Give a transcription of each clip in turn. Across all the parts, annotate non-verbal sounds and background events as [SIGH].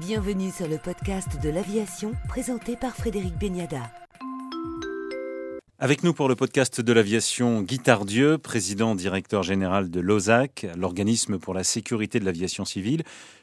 Bienvenue sur le podcast de l'aviation présenté par Frédéric Beniada. Avec nous pour le podcast de l'aviation, Guy Tardieu, président directeur général de l'OSAC, l'organisme pour la sécurité de l'aviation civile.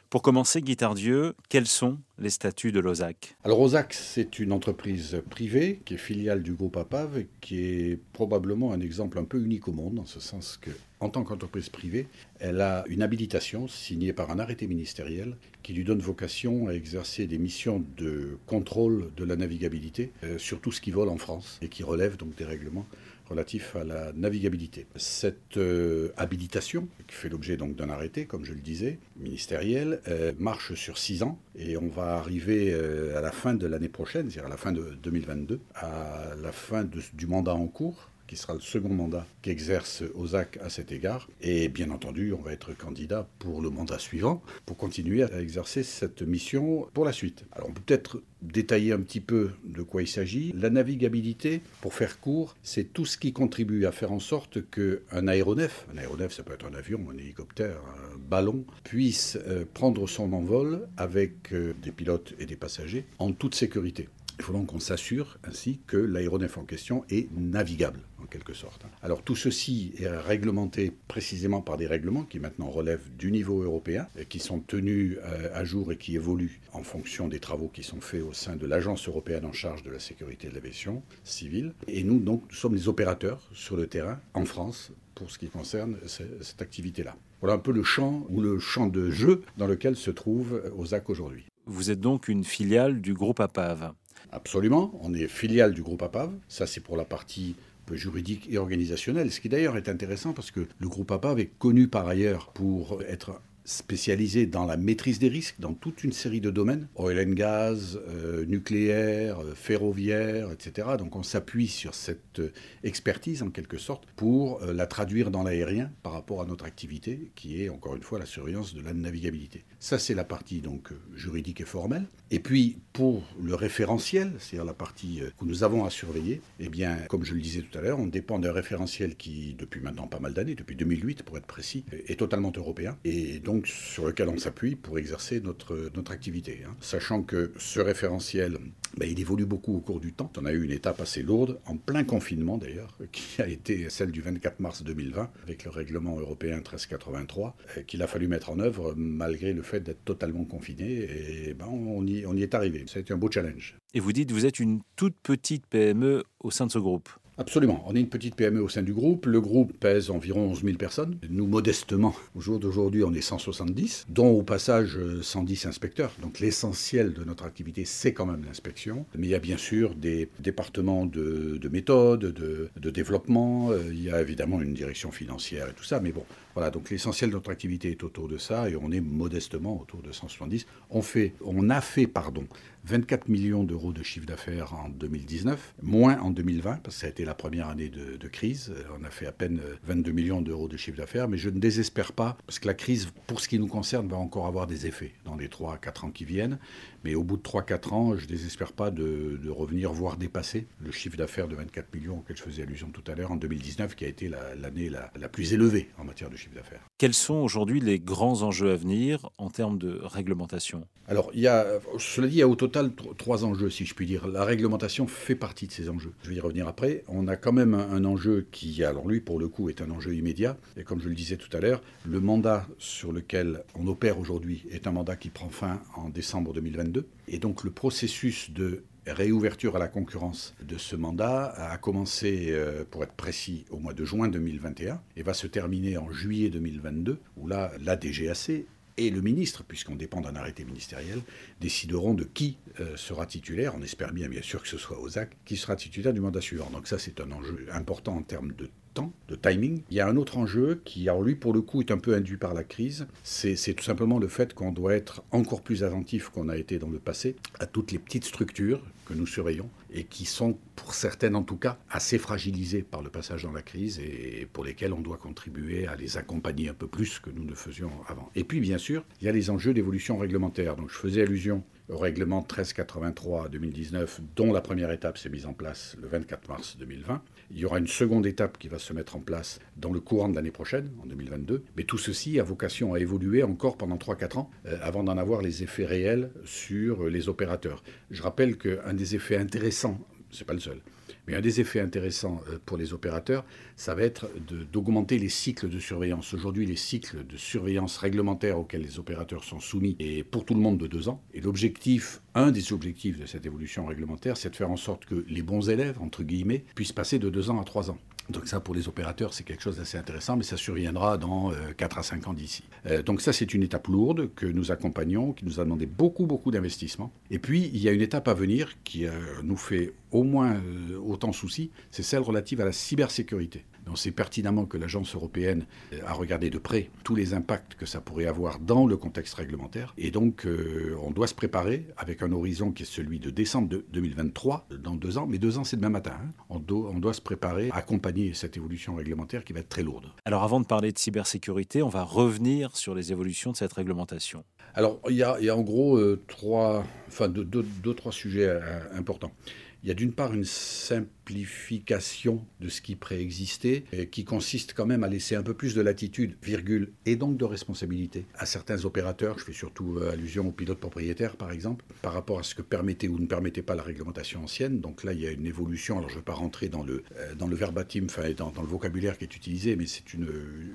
Pour commencer, Guy Tardieu, quels sont les statuts de l'OSAC Alors OSAC, c'est une entreprise privée qui est filiale du groupe APAV, qui est probablement un exemple un peu unique au monde, dans ce sens que, en tant qu'entreprise privée, elle a une habilitation signée par un arrêté ministériel qui lui donne vocation à exercer des missions de contrôle de la navigabilité euh, sur tout ce qui vole en France et qui relève donc des règlements relatif à la navigabilité. Cette euh, habilitation, qui fait l'objet donc d'un arrêté, comme je le disais, ministériel, euh, marche sur six ans et on va arriver à la fin de l'année prochaine, c'est-à-dire à la fin de 2022, à la fin du mandat en cours qui sera le second mandat qu'exerce OSAC à cet égard. Et bien entendu, on va être candidat pour le mandat suivant, pour continuer à exercer cette mission pour la suite. Alors on peut peut-être détailler un petit peu de quoi il s'agit. La navigabilité, pour faire court, c'est tout ce qui contribue à faire en sorte qu'un aéronef, un aéronef ça peut être un avion, un hélicoptère, un ballon, puisse euh, prendre son envol avec euh, des pilotes et des passagers en toute sécurité. Il faut donc qu'on s'assure ainsi que l'aéronef en question est navigable, quelque sorte. Alors tout ceci est réglementé précisément par des règlements qui maintenant relèvent du niveau européen, et qui sont tenus euh, à jour et qui évoluent en fonction des travaux qui sont faits au sein de l'Agence européenne en charge de la sécurité de l'aviation civile. Et nous, donc, nous sommes les opérateurs sur le terrain en France pour ce qui concerne cette activité-là. Voilà un peu le champ ou le champ de jeu dans lequel se trouve OSAC aujourd'hui. Vous êtes donc une filiale du groupe APAV. Absolument, on est filiale du groupe APAV, ça c'est pour la partie juridique et organisationnelle, ce qui d'ailleurs est intéressant parce que le groupe APAV est connu par ailleurs pour être spécialisé dans la maîtrise des risques dans toute une série de domaines, oil and gas, euh, nucléaire, euh, ferroviaire, etc. Donc on s'appuie sur cette euh, expertise en quelque sorte pour la traduire dans l'aérien par rapport à notre activité qui est encore une fois la surveillance de la navigabilité. Ça c'est la partie donc juridique et formelle. Et puis pour le référentiel, c'est-à-dire la partie que nous avons à surveiller, eh bien comme je le disais tout à l'heure, on dépend d'un référentiel qui depuis maintenant pas mal d'années, depuis 2008 pour être précis, est totalement européen et donc sur lequel on s'appuie pour exercer notre, notre activité. Hein. Sachant que ce référentiel, ben, il évolue beaucoup au cours du temps. On a eu une étape assez lourde, en plein confinement d'ailleurs, [LAUGHS] qui a été celle du 24 mars 2020, avec le règlement européen 1383, euh, qu'il a fallu mettre en œuvre malgré le fait d'être totalement confiné. Et ben, on, y, on y est arrivé. Ça a été un beau challenge. Et vous dites, vous êtes une toute petite PME au sein de ce groupe Absolument. On est une petite PME au sein du groupe. Le groupe pèse environ 11 000 personnes. Nous, modestement, au jour d'aujourd'hui, on est 170, dont au passage 110 inspecteurs. Donc l'essentiel de notre activité, c'est quand même l'inspection. Mais il y a bien sûr des départements de, méthode, de, de, développement. Euh, il y a évidemment une direction financière et tout ça. Mais bon, voilà. Donc l'essentiel de notre activité est autour de ça et on est modestement autour de 170. On, fait, on a fait, pardon, 24 millions d'euros de chiffre d'affaires en 2019, moins en 2020, parce que ça a été la première année de, crise. On a fait à peine 22 millions d'euros de chiffre d'affaires, mais je ne désespère pas, parce que la crise, pour ce qui nous concerne, va encore avoir des effets dans les 3 à 4 ans qui viennent. Mais au bout de 3-4 ans, je ne désespère pas de, revenir, voire dépasser le chiffre d'affaires de 24 millions auquel je faisais allusion tout à l'heure en 2019, qui a été l'année la, la, plus élevée en matière de chiffre d'affaires. Quels sont aujourd'hui les grands enjeux à venir en termes de réglementation? Alors, il y a, cela dit, il y a au total trois enjeux, si je puis dire. La réglementation fait partie de ces enjeux. Je vais y revenir après. On a quand même un, enjeu qui, alors lui, pour le coup, est un enjeu immédiat. Et comme je le disais tout à l'heure, le mandat sur lequel on opère aujourd'hui est un mandat qui prend fin en décembre 2022. Et donc le processus de réouverture à la concurrence de ce mandat a commencé, euh, pour être précis, au mois de juin 2021 et va se terminer en juillet 2022, où là, la DGAC et le ministre, puisqu'on dépend d'un arrêté ministériel, décideront de qui euh, sera titulaire. On espère bien, bien sûr, que ce soit OSAC, qui sera titulaire du mandat suivant. Donc ça, c'est un enjeu important en termes de temps, de timing. Il y a un autre enjeu qui, alors lui, pour le coup, est un peu induit par la crise. C'est tout simplement le fait qu'on doit être encore plus attentif qu'on a été dans le passé à toutes les petites structures que nous surveillons et qui sont, pour certaines en tout cas, assez fragilisées par le passage dans la crise et pour lesquelles on doit contribuer à les accompagner un peu plus que nous ne faisions avant. Et puis, bien sûr, il y a les enjeux d'évolution réglementaire. Donc, je faisais allusion au règlement 1383 2019, dont la première étape s'est mise en place le 24 mars 2020. Il y aura une seconde étape qui va se mettre en place dans le courant de l'année prochaine, en 2022. Mais tout ceci a vocation à évoluer encore pendant 3-4 ans euh, avant d'en avoir les effets réels sur les opérateurs. Je rappelle qu'un des effets intéressants, c'est pas le seul, mais un des effets intéressants euh, pour les opérateurs, ça va être d'augmenter les cycles de surveillance. Aujourd'hui, les cycles de surveillance réglementaire auxquels les opérateurs sont soumis est pour tout le monde de deux ans. Et l'objectif, un des objectifs de cette évolution réglementaire, c'est de faire en sorte que les bons élèves, entre guillemets, puissent passer de deux ans à trois ans. Donc ça, pour les opérateurs, c'est quelque chose d'assez intéressant, mais ça surviendra dans 4 euh, à 5 ans d'ici. Euh, donc ça, c'est une étape lourde que nous accompagnons, qui nous a demandé beaucoup, beaucoup d'investissement. Et puis, il y a une étape à venir qui nous fait au moins autant souci, c'est celle relative à la cybersécurité. On sait pertinemment que l'agence européenne a regardé de près tous les impacts que ça pourrait avoir dans le contexte réglementaire. Et donc, euh, on doit se préparer avec un horizon qui est celui de décembre de 2023, dans deux ans. Mais deux ans, c'est demain matin. Hein. On, doit, on doit se préparer à accompagner cette évolution réglementaire qui va être très lourde. Alors, avant de parler de cybersécurité, on va revenir sur les évolutions de cette réglementation. Alors, il y a, en gros euh, trois, enfin, deux, deux, trois sujets euh, importants. Il y a d'une part une simplification de ce qui préexistait, qui consiste quand même à laisser un peu plus de latitude, virgule, et donc de responsabilité à certains opérateurs. Je fais surtout euh, allusion aux pilotes propriétaires, par exemple, par rapport à ce que permettait ou ne permettait pas la réglementation ancienne. Donc là, il y a une évolution. Alors, je ne vais pas rentrer dans le, euh, dans le verbatim, enfin, dans, le vocabulaire qui est utilisé, mais c'est une,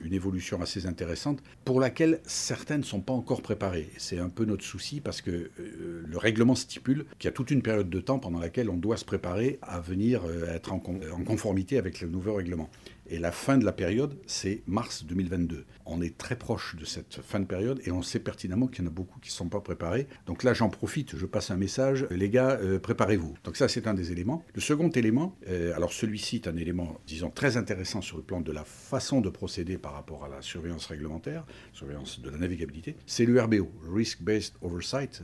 une évolution assez intéressante pour laquelle certains ne sont pas encore préparés. C'est un peu notre souci parce que euh, le règlement stipule qu'il y a toute une période de temps pendant laquelle on doit se préparer à venir euh, être en, conformité avec le nouveau règlement. Et la fin de la période, c'est mars 2022. On est très proche de cette fin de période et on sait pertinemment qu'il y en a beaucoup qui ne sont pas préparés. Donc là, j'en profite, je passe un message. Les gars, euh, préparez-vous. Donc ça, c'est un des éléments. Le second élément, euh, alors celui-ci est un élément, disons, très intéressant sur le plan de la façon de procéder par rapport à la surveillance réglementaire, surveillance de la navigabilité, c'est le RBO, Risk Based Oversight.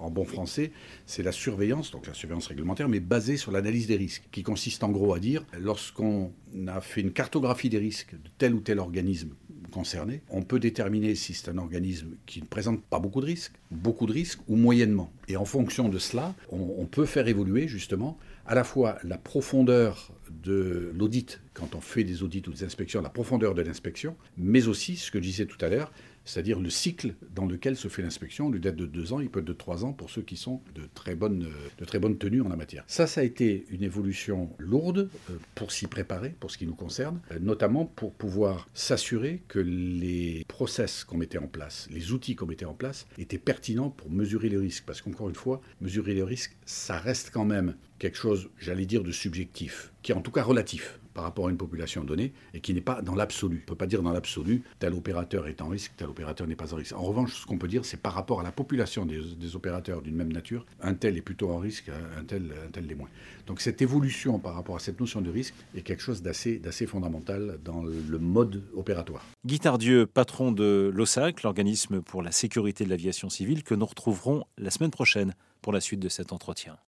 En bon français, c'est la surveillance, donc la surveillance réglementaire, mais basée sur l'analyse des risques, qui consiste en gros à dire, lorsqu'on a fait une cartographie des risques de tel ou tel organisme concerné, on peut déterminer si c'est un organisme qui ne présente pas beaucoup de risques, beaucoup de risques ou moyennement. Et en fonction de cela, on, peut faire évoluer justement à la fois la profondeur de l'audit, quand on fait des audits ou des inspections, la profondeur de l'inspection, mais aussi, ce que je disais tout à l'heure, c'est-à-dire le cycle dans lequel se fait l'inspection. Lui date de deux ans, il peut être de trois ans pour ceux qui sont de très bonnes, de très bonnes tenues en la matière. Ça, ça a été une évolution lourde euh, pour s'y préparer, pour ce qui nous concerne, euh, notamment pour pouvoir s'assurer que les process qu'on mettait en place, les outils qu'on mettait en place, étaient pertinents pour mesurer les risques. Parce qu'encore une fois, mesurer les risques, ça reste quand même quelque chose, j'allais dire, de subjectif, qui est en tout cas relatif par rapport à une population donnée et qui n'est pas dans l'absolu. On ne peut pas dire dans l'absolu tel opérateur est en risque, tel opérateur n'est pas en risque. En revanche, ce qu'on peut dire, c'est par rapport à la population des, opérateurs d'une même nature, un tel est plutôt en risque, un tel, un moins. Donc cette évolution par rapport à cette notion de risque est quelque chose d'assez, fondamental dans le mode opératoire. Guy Tardieu, patron de l'OSAC, l'organisme pour la sécurité de l'aviation civile, que nous retrouverons la semaine prochaine pour la suite de cet entretien.